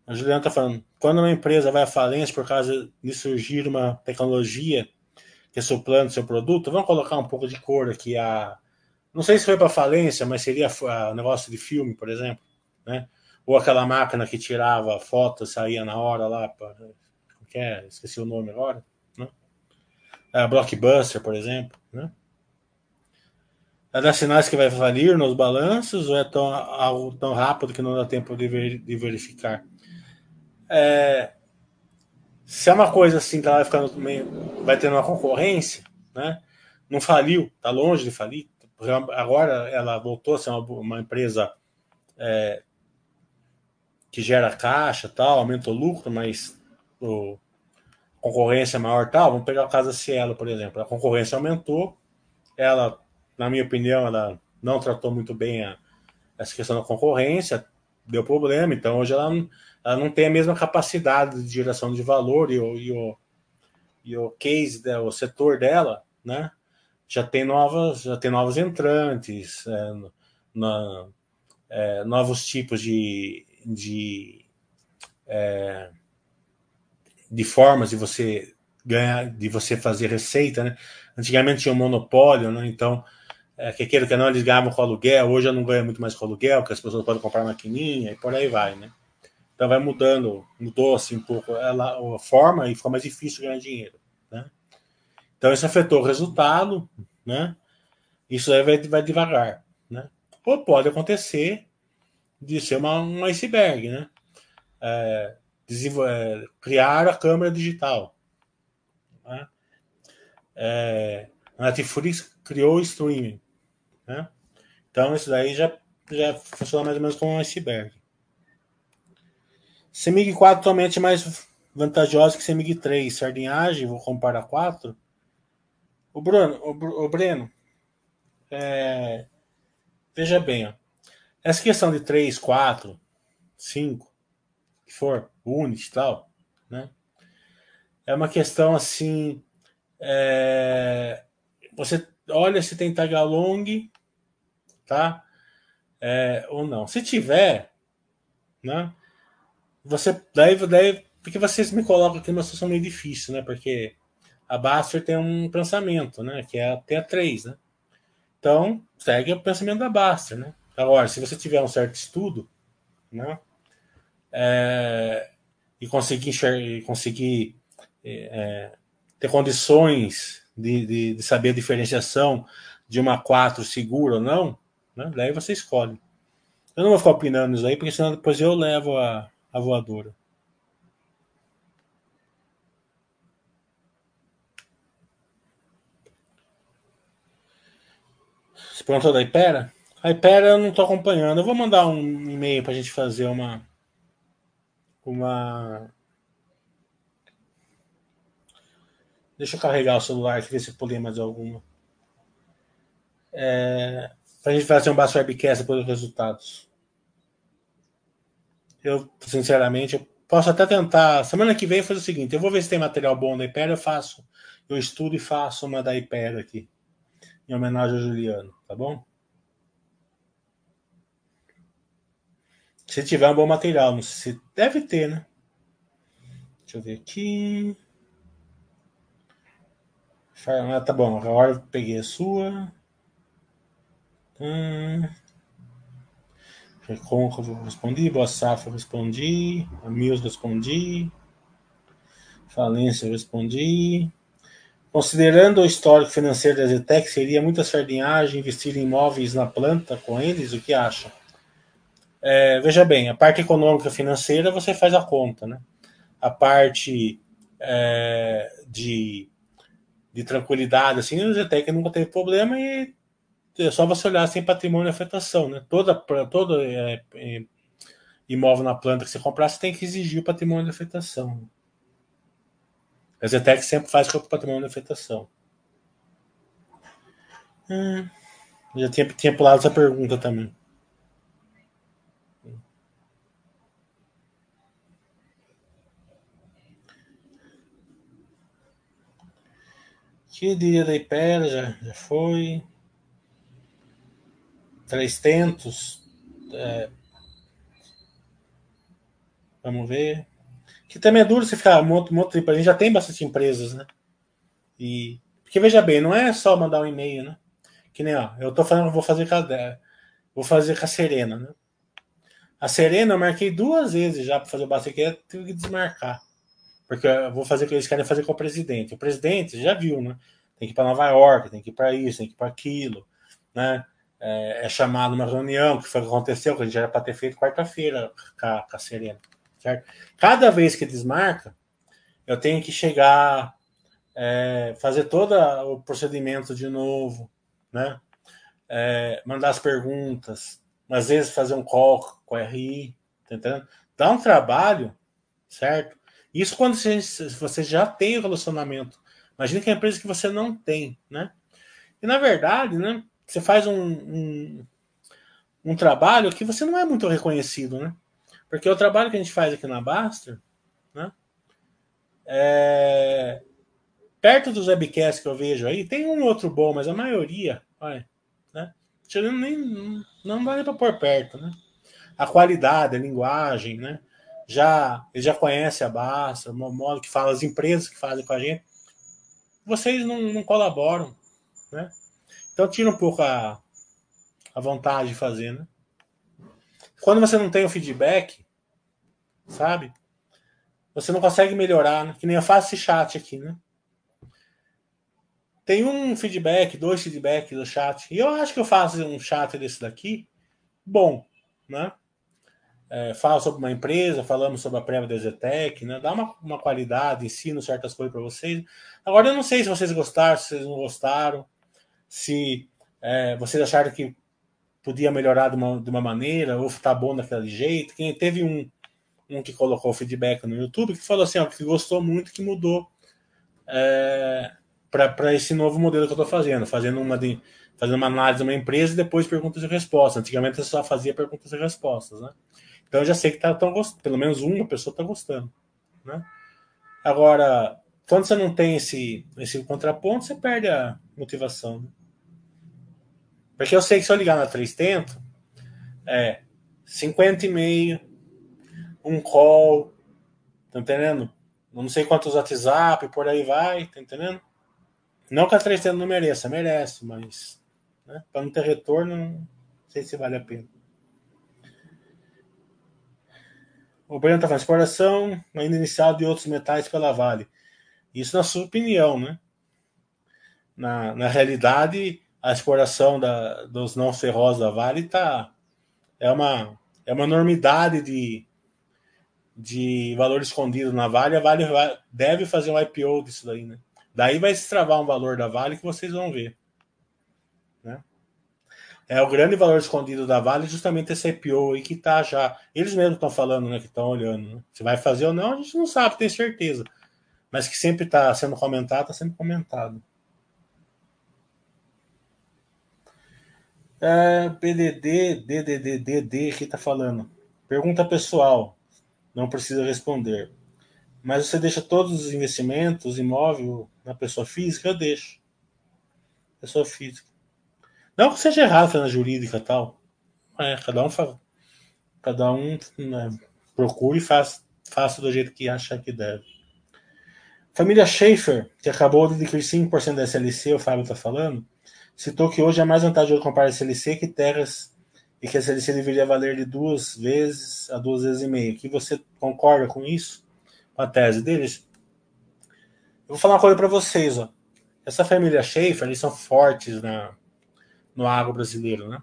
A Juliana está falando, quando uma empresa vai à falência por causa de surgir uma tecnologia que suplanta seu produto, vamos colocar um pouco de cor aqui. A, não sei se foi para falência, mas seria o negócio de filme, por exemplo, né? Ou aquela máquina que tirava foto, saía na hora lá, pra, é? esqueci o nome agora a Blockbuster, por exemplo, né? É dar sinais que vai falir nos balanços ou é tão, algo tão rápido que não dá tempo de, ver, de verificar? É, se é uma coisa assim que ela vai ficando meio, vai tendo uma concorrência, né? Não faliu, tá longe de falir. Agora ela voltou a ser uma, uma empresa é, que gera caixa, tal, aumenta o lucro, mas o, concorrência maior tal, vamos pegar o caso da Cielo, por exemplo. A concorrência aumentou, ela, na minha opinião, ela não tratou muito bem a, essa questão da concorrência, deu problema, então hoje ela, ela não tem a mesma capacidade de geração de valor e o, e o, e o case, o setor dela, né? Já tem novas, já tem novos entrantes, é, na, é, novos tipos de, de é, de formas de você ganhar, de você fazer receita, né? Antigamente tinha um monopólio, né? Então, é, que aquele que não eles ganhavam com aluguel, hoje eu não ganho muito mais com aluguel, que as pessoas podem comprar maquininha e por aí vai, né? Então vai mudando, mudou assim um pouco ela, a forma e ficou mais difícil ganhar dinheiro? Então isso afetou o resultado, né? Isso aí vai, vai devagar, né? Ou pode acontecer de ser uma, um iceberg, né? É, é, criar a câmera digital. Né? É, a Netflix criou o streaming. Né? Então, isso daí já, já funciona mais ou menos como um iceberg. CMIG 4 atualmente é mais vantajosa que CMIG 3. Sardinhagem, vou comparar 4. O Bruno, o, o Breno, é, veja bem, ó, essa questão de 3, 4, 5, que for, Unity e tal, né? É uma questão assim, é, você olha se tem tagalong, tá? É, ou não. Se tiver, né? Você daí, daí porque vocês me colocam aqui numa situação meio difícil, né? Porque a Baster tem um pensamento, né? Que é até 3, né? Então, segue o pensamento da Baster, né? Agora, se você tiver um certo estudo, né? é, e conseguir, enxergar, conseguir é, ter condições de, de, de, saber a diferenciação de uma 4 segura ou não, né? daí você escolhe. Eu não vou ficar opinando isso aí, porque senão depois eu levo a, a voadora. Você perguntou da Ipera? A Ipera eu não estou acompanhando. Eu vou mandar um e-mail para a gente fazer uma. Uma. Deixa eu carregar o celular aqui, ver se pulei mais alguma. É, para a gente fazer um baixo webcast depois dos resultados. Eu, sinceramente, eu posso até tentar. Semana que vem fazer o seguinte: eu vou ver se tem material bom da Ipera, eu faço. Eu estudo e faço uma da Ipera aqui em homenagem ao Juliano, tá bom? Se tiver um bom material, não sei se deve ter, né? Deixa eu ver aqui. Ah, tá bom, agora eu peguei a sua. Hum. Respondi, Boa Safra respondi, Amils respondi, Falência respondi. Considerando o histórico financeiro da Zetec, seria muita sardinhagem investir em imóveis na planta com eles? O que acha? É, veja bem, a parte econômica financeira você faz a conta, né? A parte é, de, de tranquilidade, assim, a Zetec nunca teve problema e é só você olhar sem patrimônio e afetação, né? Toda, toda é, é, imóvel na planta que você comprar, você tem que exigir o patrimônio de afetação. A Zetec sempre faz com o patrimônio de afetação. Hum, já tinha, tinha pulado essa pergunta também. Que dia da Ipera já, já foi. Três tentos. É, vamos ver. Que também é duro você ficar monte de. A gente já tem bastante empresas, né? E. Porque veja bem, não é só mandar um e-mail, né? Que nem, ó, eu tô falando, vou fazer com a, vou fazer com a Serena, né? A Serena eu marquei duas vezes já para fazer o Basequete, tive que desmarcar. Porque eu vou fazer o que eles querem fazer com o presidente. O presidente já viu, né? Tem que ir para Nova York, tem que ir para isso, tem que ir para aquilo, né? É, é chamado uma reunião, que foi o que aconteceu, que a gente era para ter feito quarta-feira com, com a Serena certo? Cada vez que desmarca, eu tenho que chegar, é, fazer todo o procedimento de novo, né? É, mandar as perguntas, às vezes fazer um call com o RI, tá entendendo? Dá um trabalho, certo? Isso quando você, você já tem o relacionamento. Imagina que é uma empresa que você não tem, né? E na verdade, né? Você faz um, um, um trabalho que você não é muito reconhecido, né? Porque o trabalho que a gente faz aqui na Baster, né? É... Perto dos webcasts que eu vejo aí, tem um outro bom, mas a maioria, olha, né? Nem, não vale para pôr perto, né? A qualidade, a linguagem, né? Já, ele já conhece a Baster, o modo que fala, as empresas que fazem com a gente. Vocês não, não colaboram, né? Então tira um pouco a, a vontade de fazer, né? Quando você não tem o feedback, sabe? Você não consegue melhorar, né? que nem eu faço esse chat aqui, né? Tem um feedback, dois feedbacks do chat. E eu acho que eu faço um chat desse daqui bom, né? É, falo sobre uma empresa, falamos sobre a prévia da Zetec, né? Dá uma, uma qualidade, ensino certas coisas para vocês. Agora eu não sei se vocês gostaram, se vocês não gostaram, se é, vocês acharam que podia melhorar de uma, de uma maneira, ou tá bom daquele jeito. Quem teve um, um que colocou feedback no YouTube que falou assim, ó, que gostou muito, que mudou é, para esse novo modelo que eu estou fazendo, fazendo uma de, fazendo uma análise de uma empresa e depois perguntas e respostas. Antigamente eu só fazia perguntas e respostas, né? Então eu já sei que tá tão pelo menos uma pessoa está gostando, né? Agora, quando você não tem esse, esse contraponto, você perde a motivação. Né? Porque eu sei que se eu ligar na 300, é 50 e meio, um call, tá entendendo? Não sei quantos WhatsApp, por aí vai, tá entendendo? Não que a 300 não mereça, merece, mas né, para não ter retorno, não sei se vale a pena. O Breno está falando, exploração ainda inicial de outros metais pela Vale. Isso na sua opinião, né? Na, na realidade, a exploração da, dos não ferrosos da Vale tá, é, uma, é uma enormidade de, de valor escondido na Vale. A Vale deve fazer um IPO disso daí, né? Daí vai se travar um valor da Vale que vocês vão ver. Né? É o grande valor escondido da Vale, justamente esse IPO aí que tá já. Eles mesmos estão falando, né? Que estão olhando. Né? Se vai fazer ou não, a gente não sabe, tem certeza. Mas que sempre está sendo comentado, está sendo comentado. É, PDD, DDDDD, que está falando. Pergunta pessoal, não precisa responder. Mas você deixa todos os investimentos, imóvel, na pessoa física? Eu deixo. Pessoa física. Não que seja errado na jurídica tal. É, cada um, cada um né, procure e faça, faça do jeito que acha que deve. Família Schaefer, que acabou de adquirir 5% da SLC, o Fábio está falando, citou que hoje é mais vantajoso comprar SLC que terras e que a SLC deveria valer de duas vezes a duas vezes e meia. Que você concorda com isso? Com a tese deles? Eu vou falar uma coisa para vocês, ó. Essa família Schaefer, eles são fortes na, no agro brasileiro, né?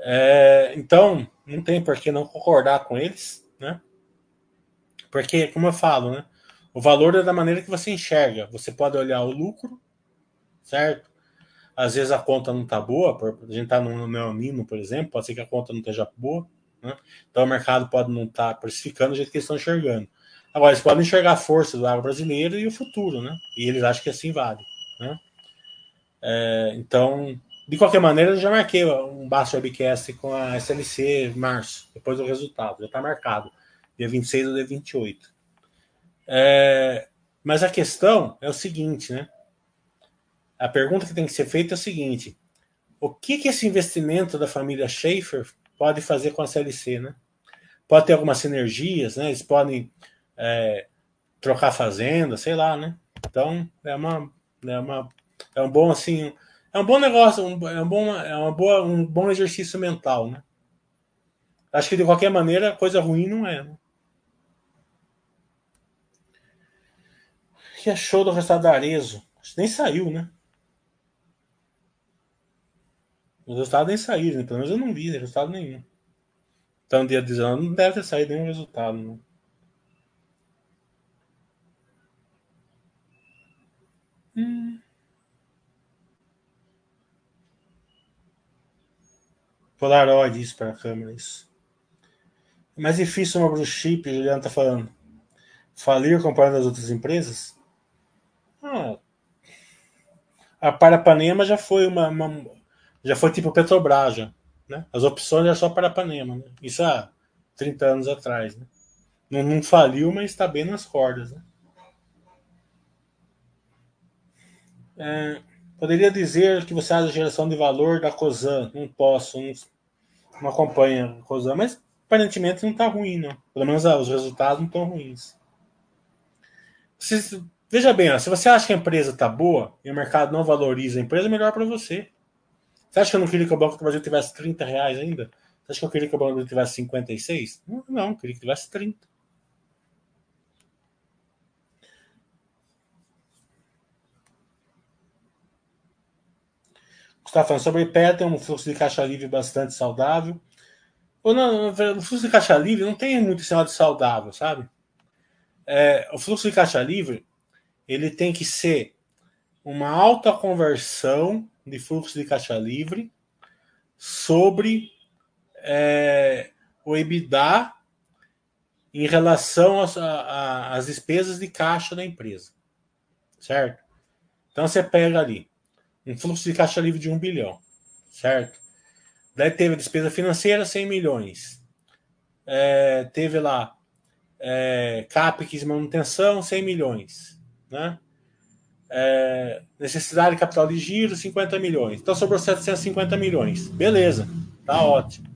É, então, não tem por que não concordar com eles, né? Porque, como eu falo, né? O valor é da maneira que você enxerga. Você pode olhar o lucro, certo? Às vezes a conta não está boa, a gente está no neonino, por exemplo, pode ser que a conta não esteja boa, né? Então o mercado pode não estar tá precificando do jeito que eles estão enxergando. Agora, eles podem enxergar a força do agro brasileiro e o futuro, né? E eles acham que assim vale, né? É, então, de qualquer maneira, eu já marquei um Baixo Webcast com a SLC março, depois do resultado, já está marcado, dia 26 ou dia 28. É, mas a questão é o seguinte, né? A pergunta que tem que ser feita é o seguinte: o que, que esse investimento da família Schaefer pode fazer com a CLC, né? Pode ter algumas sinergias, né? Eles podem é, trocar fazenda, sei lá, né? Então é uma, é uma, é um bom assim, é um bom negócio, um, é um bom, é uma boa, um bom exercício mental, né? Acho que de qualquer maneira coisa ruim não é. Né? que achou do resultado da Arezo? Nem saiu, né? Os resultados nem saíram, né? pelo menos eu não vi resultado nenhum. Então, dia 19 não deve ter saído nenhum resultado. Né? Hum. Polaroid, isso para a câmera, isso. É mais difícil uma blue chip, Juliano tá falando. Falir comparado às outras empresas? Ah, a Parapanema já foi uma, uma, já foi tipo Petrobras, já, né? As opções eram só Parapanema, né? Isso há 30 anos atrás, né? Não, não faliu, mas está bem nas cordas, né? É, poderia dizer que você acha a geração de valor da COSAN? Não posso, não, não acompanho a COSAN, mas aparentemente não está ruim, não. Pelo menos ah, os resultados não estão ruins. veja bem, ó, se você acha que a empresa está boa e o mercado não valoriza a empresa, é melhor para você. Você acha que eu não queria que o Banco do Brasil tivesse 30 reais ainda? Você acha que eu queria que o Banco do Brasil tivesse 56? Não, não eu queria que tivesse 30. Gustavo falando sobre PET, tem um fluxo de caixa livre bastante saudável. Ou não, o fluxo de caixa livre não tem muito sinal de saudável, sabe? É, o fluxo de caixa livre ele tem que ser uma alta conversão de fluxo de caixa livre sobre é, o EBITDA em relação às despesas de caixa da empresa. Certo? Então você pega ali um fluxo de caixa livre de um bilhão. Certo? Daí teve despesa financeira 100 milhões. É, teve lá é, CAPEX manutenção 100 milhões. Né? É, necessidade de capital de giro, 50 milhões. Então sobrou 750 milhões. Beleza, tá ótimo.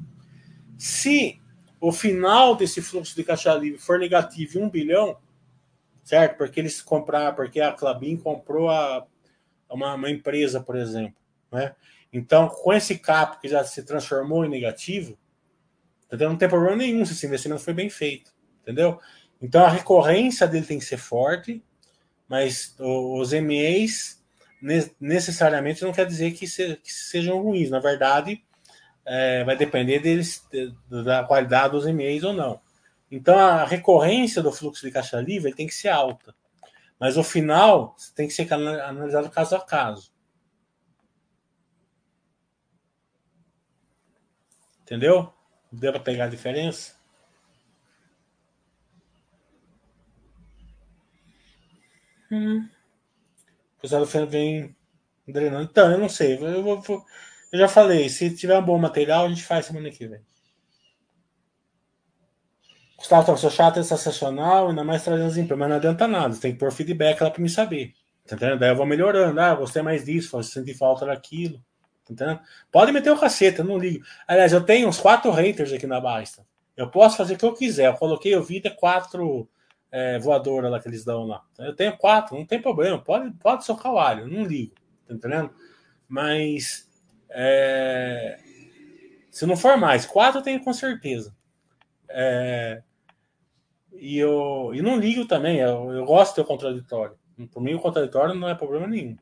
Se o final desse fluxo de caixa livre for negativo em 1 bilhão, certo? Porque eles compraram, porque a Clabin comprou a, uma, uma, empresa, por exemplo. Né? Então, com esse cap que já se transformou em negativo, entendeu? não tem problema nenhum se esse investimento foi bem feito. Entendeu? Então a recorrência dele tem que ser forte mas os MEs necessariamente não quer dizer que, se, que sejam ruins. Na verdade, é, vai depender deles, da qualidade dos e-mails ou não. Então, a recorrência do fluxo de caixa livre tem que ser alta. Mas o final tem que ser analisado caso a caso. Entendeu? Deu para pegar a diferença? Hum. O pessoal vem drenando. Então, eu não sei. Eu, vou, eu já falei, se tiver um bom material, a gente faz semana que vem. Gustavo, tá, seu chato é sensacional, ainda mais trazendo as mas não adianta nada. Você tem que pôr feedback lá para me saber. Tá entendendo? Daí eu vou melhorando. Ah, gostei mais disso, senti falta daquilo. Tá entendendo? Pode meter o cacete, eu não ligo. Aliás, eu tenho uns quatro haters aqui na Basta. Eu posso fazer o que eu quiser. Eu coloquei o vídeo quatro é, voadoras lá que eles dão lá. Eu tenho quatro, não tem problema. Pode, pode socar o alho, não ligo. Tá entendendo? Mas é, se não for mais, quatro eu tenho com certeza. É, e eu, e não ligo também, eu, eu gosto de ter o contraditório. Por mim, o contraditório não é problema nenhum.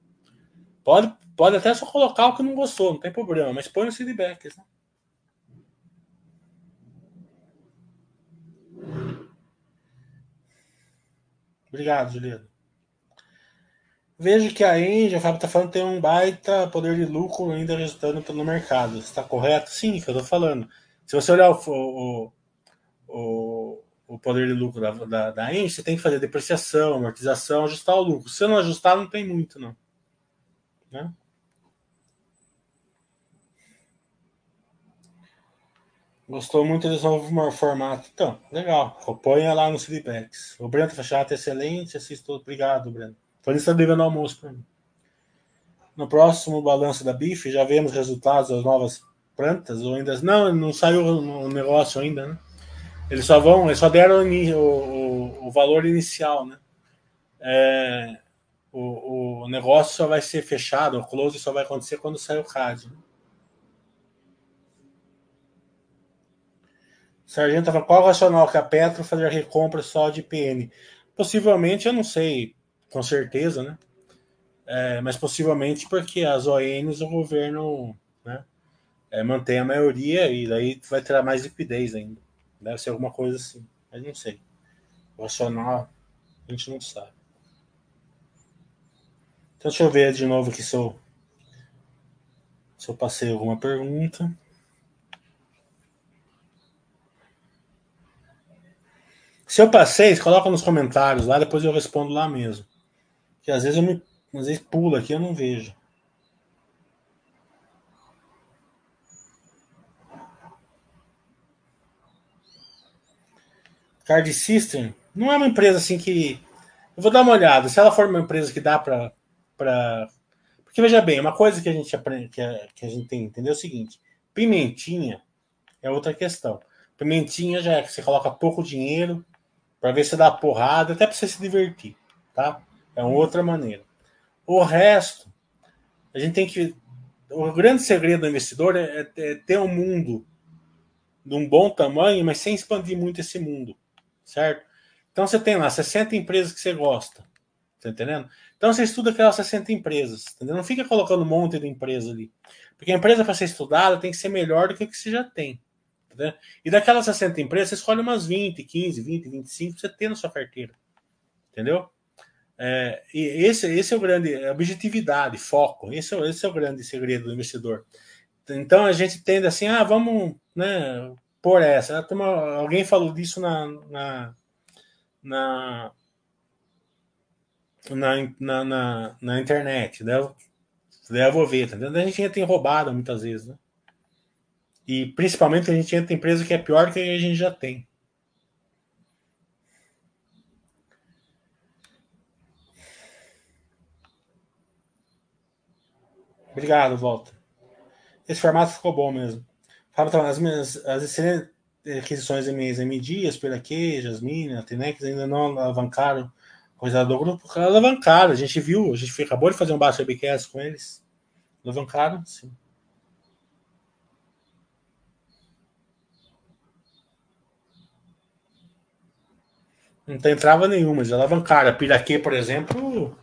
Pode, pode até só colocar o que não gostou, não tem problema, mas põe os feedbacks. Né? Obrigado, Juliano. Vejo que a Engie, o Fábio está falando, tem um baita poder de lucro ainda resultando no mercado. Está correto? Sim, que eu estou falando. Se você olhar o, o, o, o poder de lucro da, da, da você tem que fazer depreciação, amortização, ajustar o lucro. Se não ajustar, não tem muito, não. Né? Gostou muito desse novo formato. Então, legal. Acompanha lá no feedbacks. O Brento Fachata é excelente. Assisto. Obrigado. Por isso está devendo almoço para mim. No próximo balanço da BIF, já vemos resultados das novas plantas? Ou ainda. Não, não saiu o negócio ainda, né? Eles só vão, eles só deram o, o, o valor inicial, né? É, o, o negócio só vai ser fechado, o close só vai acontecer quando sair o CAD. Né? Sargento falando, qual é o racional que a Petro fazer recompra só de PN? Possivelmente, eu não sei com certeza, né? É, mas possivelmente porque as ONs o governo né, é, mantém a maioria e daí vai ter mais liquidez ainda. Deve ser alguma coisa assim, mas não sei. O racional a gente não sabe. Então deixa eu ver de novo aqui se eu, se eu passei alguma pergunta. Se eu passei, coloca nos comentários lá, depois eu respondo lá mesmo. Que às vezes eu me. Às vezes pula aqui eu não vejo. Card System não é uma empresa assim que. Eu vou dar uma olhada. Se ela for uma empresa que dá para. Pra... Porque veja bem, uma coisa que a gente aprende, que a, que a gente tem que entender é o seguinte: pimentinha é outra questão. Pimentinha já é que você coloca pouco dinheiro para ver se dá porrada, até para você se divertir, tá? É uma outra maneira. O resto, a gente tem que. O grande segredo do investidor é, é ter um mundo de um bom tamanho, mas sem expandir muito esse mundo, certo? Então você tem lá 60 empresas que você gosta, tá entendendo? Então você estuda aquelas 60 empresas, entendeu? Não fica colocando um monte de empresa ali. Porque a empresa para ser estudada tem que ser melhor do que o que você já tem. Tá e daquelas 60 empresas, você escolhe umas 20, 15, 20, 25 para você ter na sua carteira. Entendeu? É, e esse, esse é o grande é objetividade, foco. Esse é, esse é o grande segredo do investidor. Então a gente tende assim, ah, vamos, né, por essa. Alguém falou disso na na, na, na, na, na internet, né? Eu vou ver, tá A gente tem roubado muitas vezes, né? E principalmente a gente entra em empresa que é pior que a gente já tem. Obrigado, volta. Esse formato ficou bom mesmo. Fábio, então, as minhas as excelentes aquisições minhas MD, Aspiraque, Jasmine, a Tenex ainda não alavancaram coisa do grupo. Alavancaram, a gente viu, a gente acabou de fazer um baixo webcast com eles. Alavancaram, sim. Não tem trava nenhuma, eles alavancaram. Piraquê, por exemplo,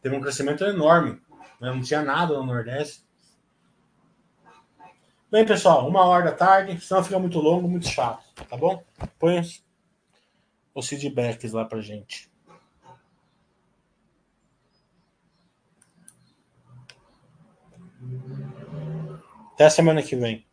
teve um crescimento enorme Não tinha nada no Nordeste. Bem, pessoal, uma hora da tarde, senão fica muito longo, muito chato, tá bom? Põe os, feedbacks lá pra gente. Até semana que vem.